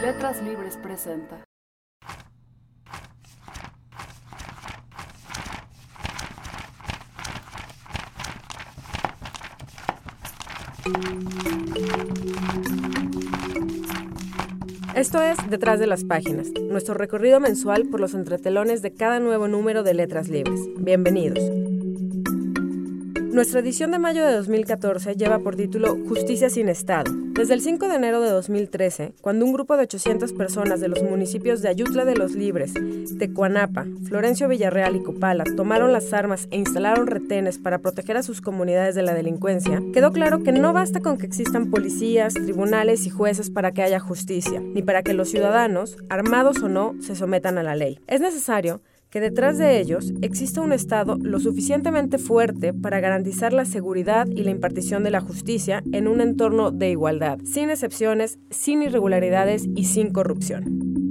Letras Libres presenta. Esto es Detrás de las Páginas, nuestro recorrido mensual por los entretelones de cada nuevo número de Letras Libres. Bienvenidos. Nuestra edición de mayo de 2014 lleva por título Justicia sin Estado. Desde el 5 de enero de 2013, cuando un grupo de 800 personas de los municipios de Ayutla de los Libres, Tecuanapa, Florencio Villarreal y Copala tomaron las armas e instalaron retenes para proteger a sus comunidades de la delincuencia, quedó claro que no basta con que existan policías, tribunales y jueces para que haya justicia, ni para que los ciudadanos, armados o no, se sometan a la ley. Es necesario que detrás de ellos exista un Estado lo suficientemente fuerte para garantizar la seguridad y la impartición de la justicia en un entorno de igualdad, sin excepciones, sin irregularidades y sin corrupción.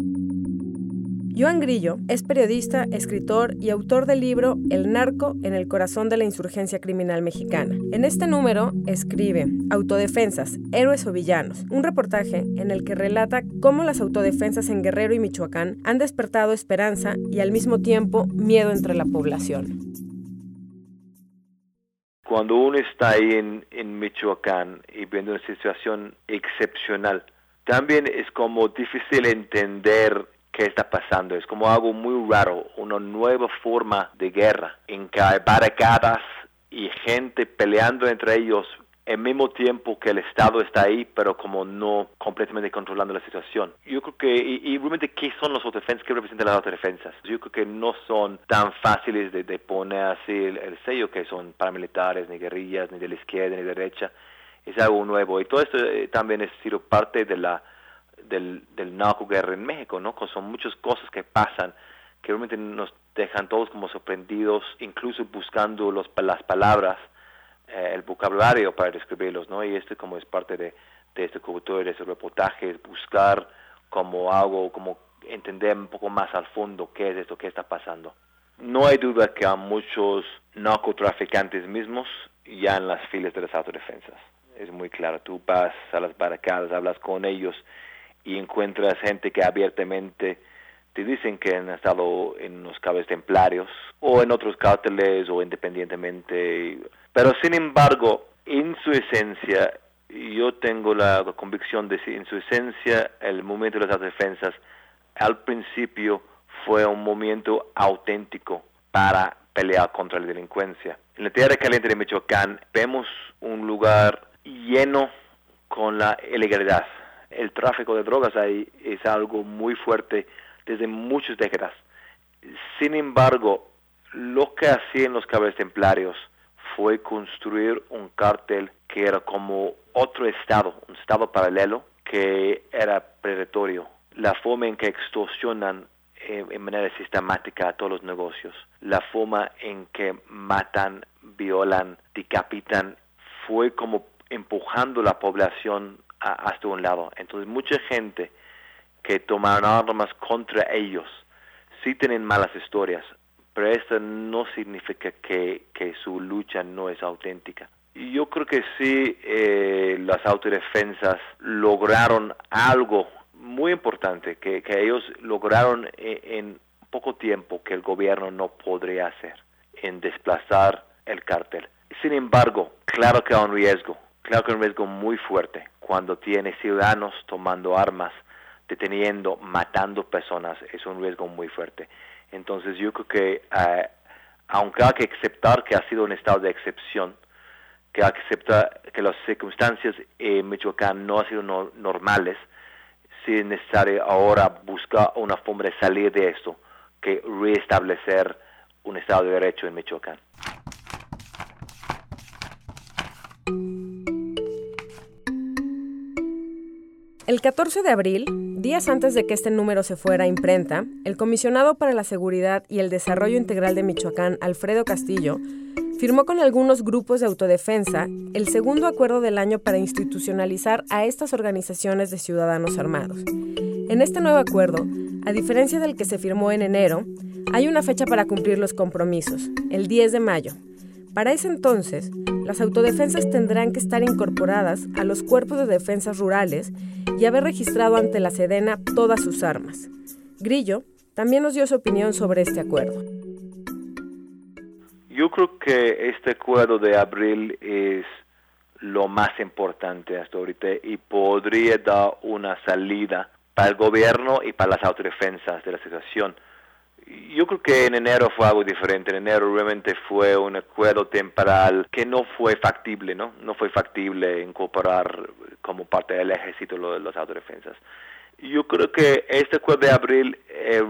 Joan Grillo es periodista, escritor y autor del libro El narco en el corazón de la insurgencia criminal mexicana. En este número escribe Autodefensas, héroes o villanos, un reportaje en el que relata cómo las autodefensas en Guerrero y Michoacán han despertado esperanza y al mismo tiempo miedo entre la población. Cuando uno está ahí en, Michoacán y viendo una situación excepcional, también es como difícil entender qué está pasando. Es como algo muy raro, una nueva forma de guerra en que hay barricadas y gente peleando entre ellos al mismo tiempo que el Estado está ahí, pero como no completamente controlando la situación. Yo creo que, y, realmente, ¿qué son los autodefensas? ¿Qué representan las autodefensas? Yo creo que no son tan fáciles de, poner así el, sello que son paramilitares, ni guerrillas, ni de la izquierda, ni de la derecha. Es algo nuevo. Y todo esto eh, también ha sido parte de la del, del narco-guerra en México, ¿no? Son muchas cosas que pasan que realmente nos dejan todos como sorprendidos, incluso buscando los, las palabras, eh, el vocabulario para describirlos, ¿no? Y esto como es parte de, de este cobertura, de ese reportaje, buscar como algo, como entender un poco más al fondo qué es esto, qué está pasando. No hay duda que hay muchos narcotraficantes mismos ya en las filas de las autodefensas. Es muy claro, tú vas a las barricadas, hablas con ellos y encuentras gente que abiertamente te dicen que han estado en los cables templarios o en otros cárteles o independientemente. Pero sin embargo, en su esencia, yo tengo la convicción de que en su esencia el movimiento de las defensas al principio fue un movimiento auténtico para pelear contra la delincuencia. En la tierra caliente de Michoacán vemos un lugar lleno con la ilegalidad el tráfico de drogas ahí es algo muy fuerte desde muchas décadas. Sin embargo, lo que hacían los caballeros templarios fue construir un cártel que era como otro estado, un estado paralelo que era predatorio. La forma en que extorsionan eh, en manera sistemática a todos los negocios, la forma en que matan, violan, decapitan, fue como empujando la población hasta un lado. Entonces mucha gente que tomaron armas contra ellos sí tienen malas historias, pero esto no significa que, que su lucha no es auténtica. Yo creo que sí, eh, las autodefensas lograron algo muy importante, que, que ellos lograron en, en poco tiempo que el gobierno no podría hacer, en desplazar el cártel. Sin embargo, claro que hay un riesgo, claro que hay un riesgo muy fuerte cuando tiene ciudadanos tomando armas, deteniendo, matando personas, es un riesgo muy fuerte. Entonces yo creo que eh, aunque hay que aceptar que ha sido un estado de excepción, que hay que aceptar que las circunstancias en Michoacán no han sido normales, sí es necesario ahora buscar una forma de salir de esto, que restablecer un estado de derecho en Michoacán. El 14 de abril, días antes de que este número se fuera a imprenta, el comisionado para la Seguridad y el Desarrollo Integral de Michoacán, Alfredo Castillo, firmó con algunos grupos de autodefensa el segundo acuerdo del año para institucionalizar a estas organizaciones de ciudadanos armados. En este nuevo acuerdo, a diferencia del que se firmó en enero, hay una fecha para cumplir los compromisos, el 10 de mayo. Para ese entonces, las autodefensas tendrán que estar incorporadas a los cuerpos de defensas rurales y haber registrado ante la Sedena todas sus armas. Grillo también nos dio su opinión sobre este acuerdo. Yo creo que este acuerdo de abril es lo más importante hasta ahorita y podría dar una salida para el gobierno y para las autodefensas de la situación. Yo creo que en enero fue algo diferente. En enero realmente fue un acuerdo temporal que no fue factible, ¿no? No fue factible incorporar como parte del ejército lo de las autodefensas. Yo creo que este acuerdo de abril eh,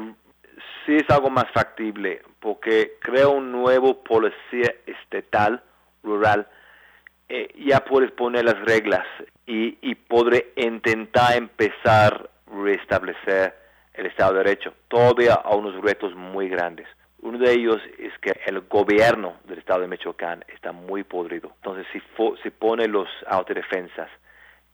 sí es algo más factible porque crea un nuevo policía estatal rural. Eh, ya puedes poner las reglas y, y podré intentar empezar a restablecer el Estado de Derecho. Todavía hay unos retos muy grandes. Uno de ellos es que el gobierno del Estado de Michoacán está muy podrido. Entonces, si, si pone los autodefensas,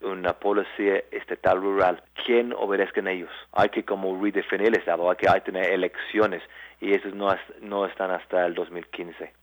una policía estatal rural, ¿quién obedezca en ellos? Hay que como redefinir el Estado, hay que, hay tener elecciones y esos no, no están hasta el 2015.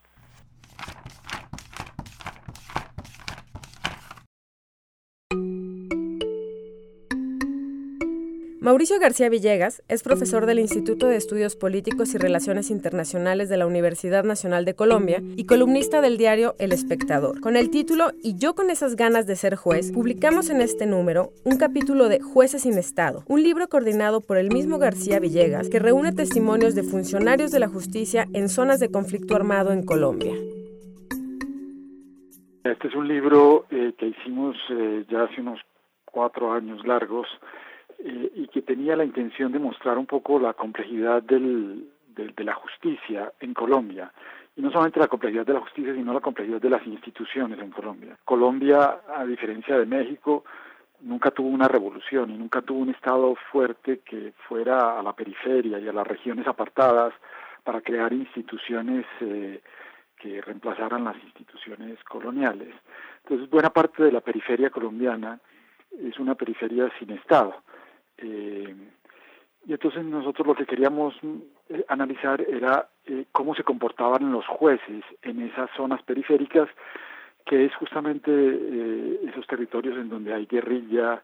Mauricio García Villegas es profesor del Instituto de Estudios Políticos y Relaciones Internacionales de la Universidad Nacional de Colombia y columnista del diario El Espectador. Con el título Y yo con esas ganas de ser juez, publicamos en este número un capítulo de Jueces sin Estado, un libro coordinado por el mismo García Villegas que reúne testimonios de funcionarios de la justicia en zonas de conflicto armado en Colombia. Este es un libro eh, que hicimos eh, ya hace unos cuatro años largos eh, y que tenía la intención de mostrar un poco la complejidad del, de la justicia en Colombia. Y no solamente la complejidad de la justicia, sino la complejidad de las instituciones en Colombia. Colombia, a diferencia de México, nunca tuvo una revolución y nunca tuvo un Estado fuerte que fuera a la periferia y a las regiones apartadas para crear instituciones eh, que reemplazaran las instituciones coloniales. Entonces, buena parte de la periferia colombiana es una periferia sin Estado. Eh, y entonces nosotros lo que queríamos eh, analizar era eh, cómo se comportaban los jueces en esas zonas periféricas, que es justamente esos territorios en donde hay guerrilla,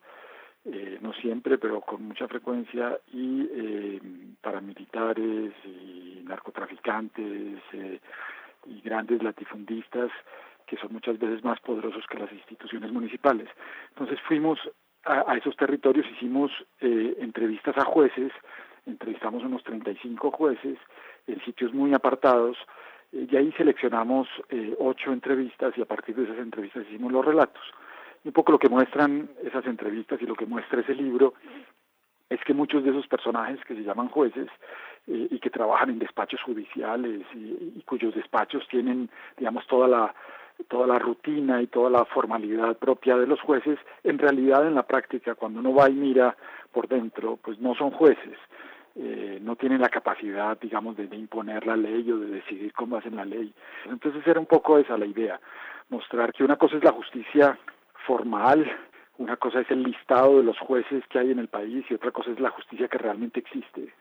no siempre, pero con mucha frecuencia, y paramilitares y narcotraficantes y grandes latifundistas que son muchas veces más poderosos que las instituciones municipales. Entonces fuimos a, esos territorios hicimos eh, entrevistas a jueces, entrevistamos unos 35 jueces en sitios muy apartados eh, y ahí seleccionamos eh, ocho entrevistas y a partir de esas entrevistas hicimos los relatos. Y un poco lo que muestran esas entrevistas y lo que muestra ese libro es que muchos de esos personajes que se llaman jueces y que trabajan en despachos judiciales y, cuyos despachos tienen, digamos, toda la toda la rutina y toda la formalidad propia de los jueces, en realidad en la práctica, cuando uno va y mira por dentro, pues no son jueces, eh, no tienen la capacidad, digamos, de, imponer la ley o de decidir cómo hacen la ley. Entonces era un poco esa la idea, mostrar que una cosa es la justicia formal, una cosa es el listado de los jueces que hay en el país y otra cosa es la justicia que realmente existe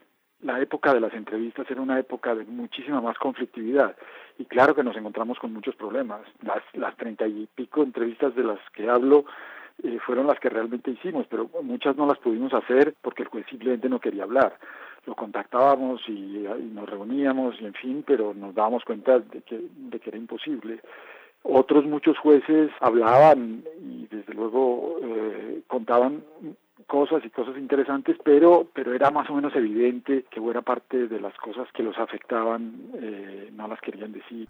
la época de las entrevistas era una época de muchísima más conflictividad y claro que nos encontramos con muchos problemas. Las, las treinta y pico entrevistas de las que hablo eh, fueron las que realmente hicimos, pero muchas no las pudimos hacer porque el juez simplemente no quería hablar. Lo contactábamos y, nos reuníamos y en fin, pero nos dábamos cuenta de que, de que era imposible. Otros muchos jueces hablaban y desde luego eh, contaban cosas y cosas interesantes, pero, pero era más o menos evidente que buena parte de las cosas que los afectaban eh, no las querían decir.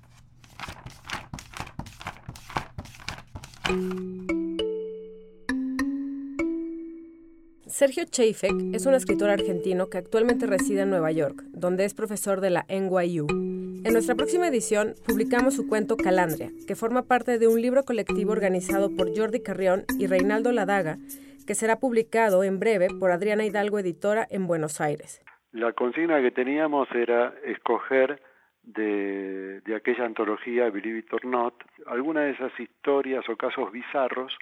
Sergio Cheifek es un escritor argentino que actualmente reside en Nueva York, donde es profesor de la NYU. En nuestra próxima edición publicamos su cuento Calandria, que forma parte de un libro colectivo organizado por Jordi Carrión y Reinaldo Ladaga, que será publicado en breve por Adriana Hidalgo Editora en Buenos Aires. La consigna que teníamos era escoger de, aquella antología Believe It or Not alguna de esas historias o casos bizarros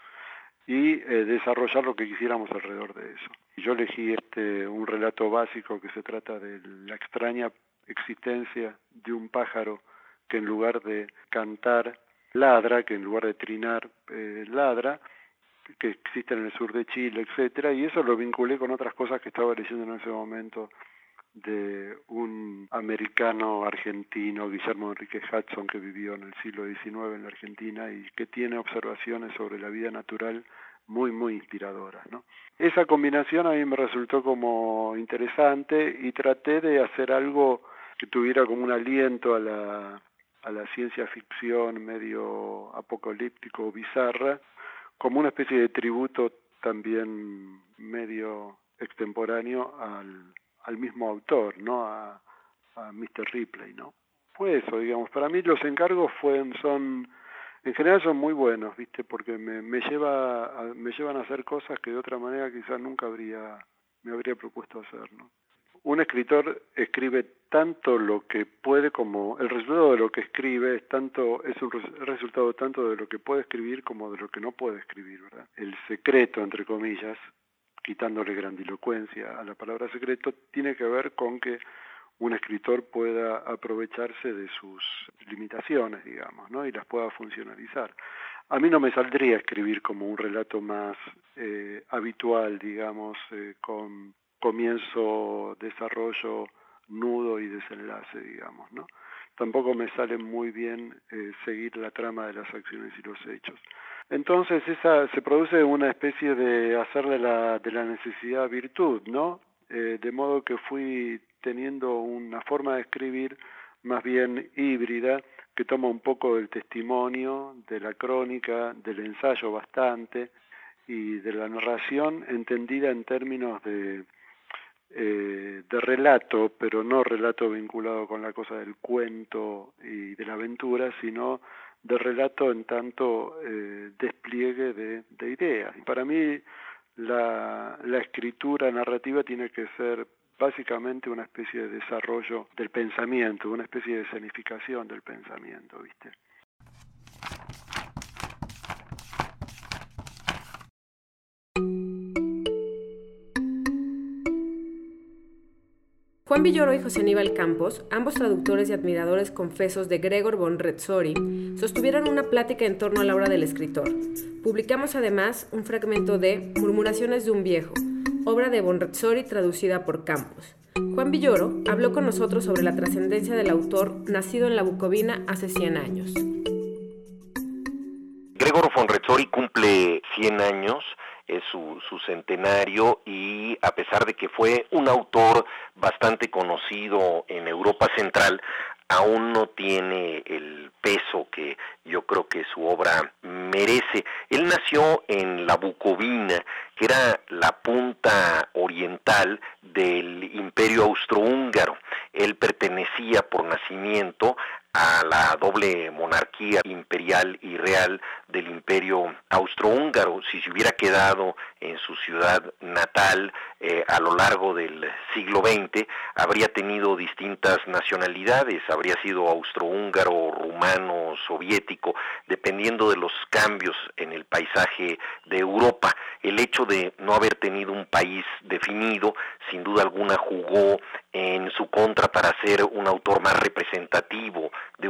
y eh, desarrollar lo que quisiéramos alrededor de eso. Yo elegí este un relato básico que se trata de la extraña existencia de un pájaro que en lugar de cantar ladra, que en lugar de trinar eh, ladra, que existen en el sur de Chile, etcétera, y eso lo vinculé con otras cosas que estaba leyendo en ese momento de un americano argentino, Guillermo Enrique Hudson, que vivió en el siglo XIX en la Argentina y que tiene observaciones sobre la vida natural muy, muy inspiradoras. ¿no? Esa combinación a mí me resultó como interesante y traté de hacer algo que tuviera como un aliento a la, a la ciencia ficción medio apocalíptico, bizarra, como una especie de tributo también medio extemporáneo al, mismo autor, ¿no? A, a Mr. Ripley, ¿no? Fue eso, digamos. Para mí los encargos son, en general son muy buenos, ¿viste? Porque me, me, lleva a, me llevan a hacer cosas que de otra manera quizás nunca habría, me habría propuesto hacer, ¿no? Un escritor escribe tanto lo que puede como el resultado de lo que escribe es tanto es un resultado tanto de lo que puede escribir como de lo que no puede escribir. El secreto entre comillas quitándole grandilocuencia a la palabra secreto, tiene que ver con que un escritor pueda aprovecharse de sus limitaciones, digamos, ¿no? y las pueda funcionalizar. A mí no me saldría escribir como un relato más eh, habitual, digamos, eh, con comienzo, desarrollo, nudo y desenlace, digamos, ¿no? Tampoco me sale muy bien eh, seguir la trama de las acciones y los hechos. Entonces esa se produce una especie de hacerle la, de la necesidad virtud, ¿no? Eh, de modo que fui teniendo una forma de escribir más bien híbrida que toma un poco del testimonio, de la crónica, del ensayo bastante y de la narración entendida en términos de, eh, de relato, pero no relato vinculado con la cosa del cuento y de la aventura, sino de relato en tanto eh, despliegue de, de, ideas. Y para mí la, la escritura narrativa tiene que ser básicamente una especie de desarrollo del pensamiento, una especie de escenificación del pensamiento, ¿viste? Juan Villoro y José Aníbal Campos, ambos traductores y admiradores confesos de Gregor von Retzori, sostuvieron una plática en torno a la obra del escritor. Publicamos además un fragmento de Murmuraciones de un viejo, obra de von Retzori traducida por Campos. Juan Villoro habló con nosotros sobre la trascendencia del autor nacido en la Bucovina hace 100 años. Gregor von Retzori cumple 100 años es su, su, centenario y a pesar de que fue un autor bastante conocido en Europa Central, aún no tiene el peso que yo creo que su obra merece. Él nació en la Bucovina, que era la punta oriental del imperio austrohúngaro. Él pertenecía por nacimiento a la doble monarquía imperial y real del imperio austrohúngaro. Si se hubiera quedado en su ciudad natal eh, a lo largo del siglo XX, habría tenido distintas nacionalidades, habría sido austrohúngaro, rumano, soviético, dependiendo de los cambios en el paisaje de Europa. El hecho de no haber tenido un país definido, sin duda alguna jugó en su contra para ser un autor más representativo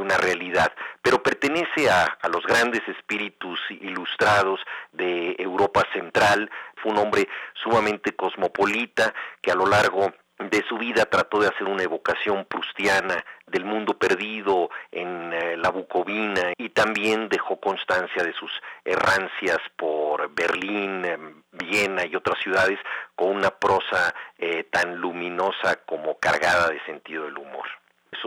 una realidad, pero pertenece a, a, los grandes espíritus ilustrados de Europa Central, fue un hombre sumamente cosmopolita que a lo largo de su vida trató de hacer una evocación prustiana del mundo perdido en eh, la Bucovina y también dejó constancia de sus errancias por Berlín, Viena y otras ciudades con una prosa eh, tan luminosa como cargada de sentido del humor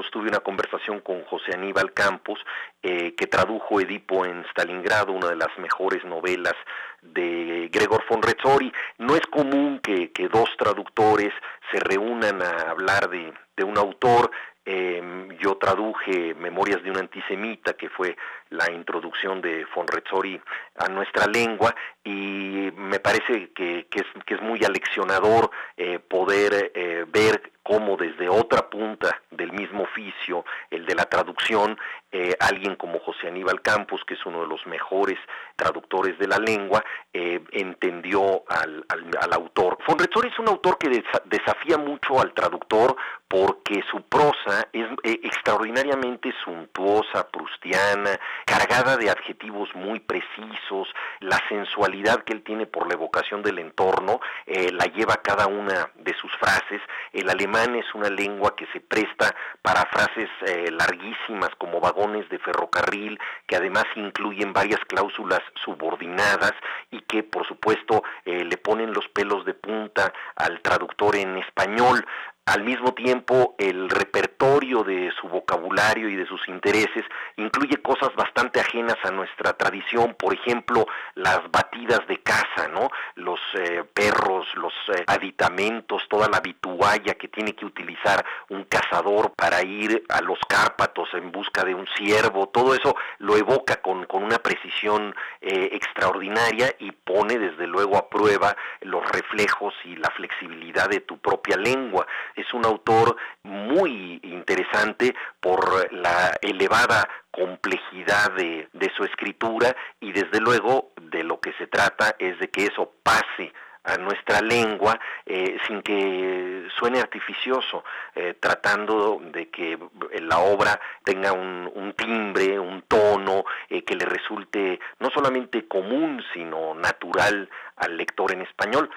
sostuve una conversación con José Aníbal Campos, eh, que tradujo Edipo en Stalingrado, una de las mejores novelas de Gregor von Retzori. No es común que, que dos traductores se reúnan a hablar de, de un autor. Eh, yo traduje Memorias de un antisemita, que fue la introducción de von Retzori a nuestra lengua, y me parece que, que, es, que es, muy aleccionador eh, poder eh, ver cómo desde otra punta del mismo oficio, el de la traducción, eh, alguien como José Aníbal Campos, que es uno de los mejores traductores de la lengua, eh, entendió al, autor. Fonretor es un autor que desafía mucho al traductor porque su prosa es eh, extraordinariamente suntuosa, prustiana, cargada de adjetivos muy precisos, la sensualidad que él tiene por la evocación del entorno la lleva cada una de sus frases. El alemán es una lengua que se presta para frases larguísimas como de ferrocarril, que además incluyen varias cláusulas subordinadas y que por supuesto eh, le ponen los pelos de punta al traductor en español. Al mismo tiempo, el repertorio de su vocabulario y de sus intereses incluye cosas bastante ajenas a nuestra tradición, por ejemplo, las batidas de caza, ¿no? Los eh, perros, los eh, aditamentos, toda la vitualla que tiene que utilizar un cazador para ir a los Cárpatos en busca de un ciervo, todo eso lo evoca con, una precisión eh, extraordinaria y pone desde luego a prueba los reflejos y la flexibilidad de tu propia lengua es un autor muy interesante por la elevada complejidad de, su escritura y desde luego de lo que se trata es de que eso pase a nuestra lengua eh, sin que suene artificioso, eh, tratando de que la obra tenga un, timbre, un tono eh, que le resulte no solamente común, sino natural al lector en español.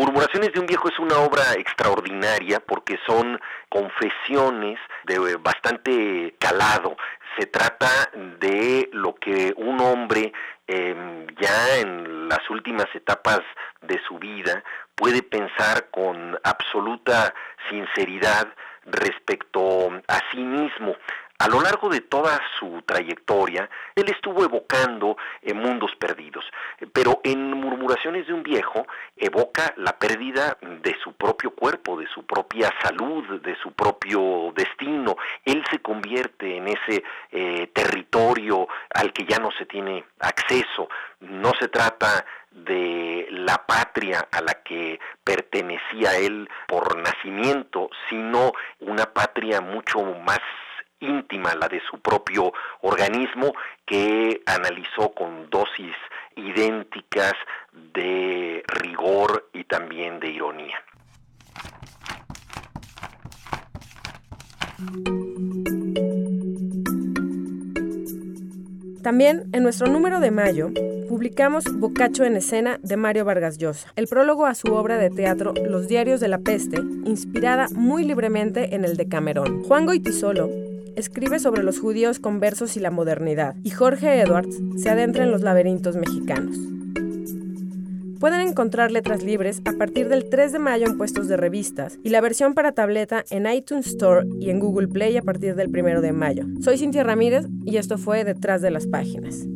Murmuraciones de un viejo es una obra extraordinaria porque son confesiones de bastante calado. Se trata de lo que un hombre em, ya en las últimas etapas de su vida puede pensar con absoluta sinceridad respecto a sí mismo. A lo largo de toda su trayectoria, él estuvo evocando eh, mundos perdidos, pero en Murmuraciones de un viejo evoca la pérdida de su propio cuerpo, de su propia salud, de su propio destino. Él se convierte en ese eh, territorio al que ya no se tiene acceso. No se trata de la patria a la que pertenecía él por nacimiento, sino una patria mucho más íntima, la de su propio organismo, que analizó con dosis idénticas de rigor y también de ironía. También en nuestro número de mayo publicamos Bocacho en escena de Mario Vargas Llosa, el prólogo a su obra de teatro Los diarios de la peste, inspirada muy libremente en el de Camerón. Juan Goitisolo escribe sobre los judíos conversos y la modernidad, y Jorge Edwards se adentra en los laberintos mexicanos. Pueden encontrar letras libres a partir del 3 de mayo en puestos de revistas y la versión para tableta en iTunes Store y en Google Play a partir del 1 de mayo. Soy Cintia Ramírez y esto fue Detrás de las Páginas.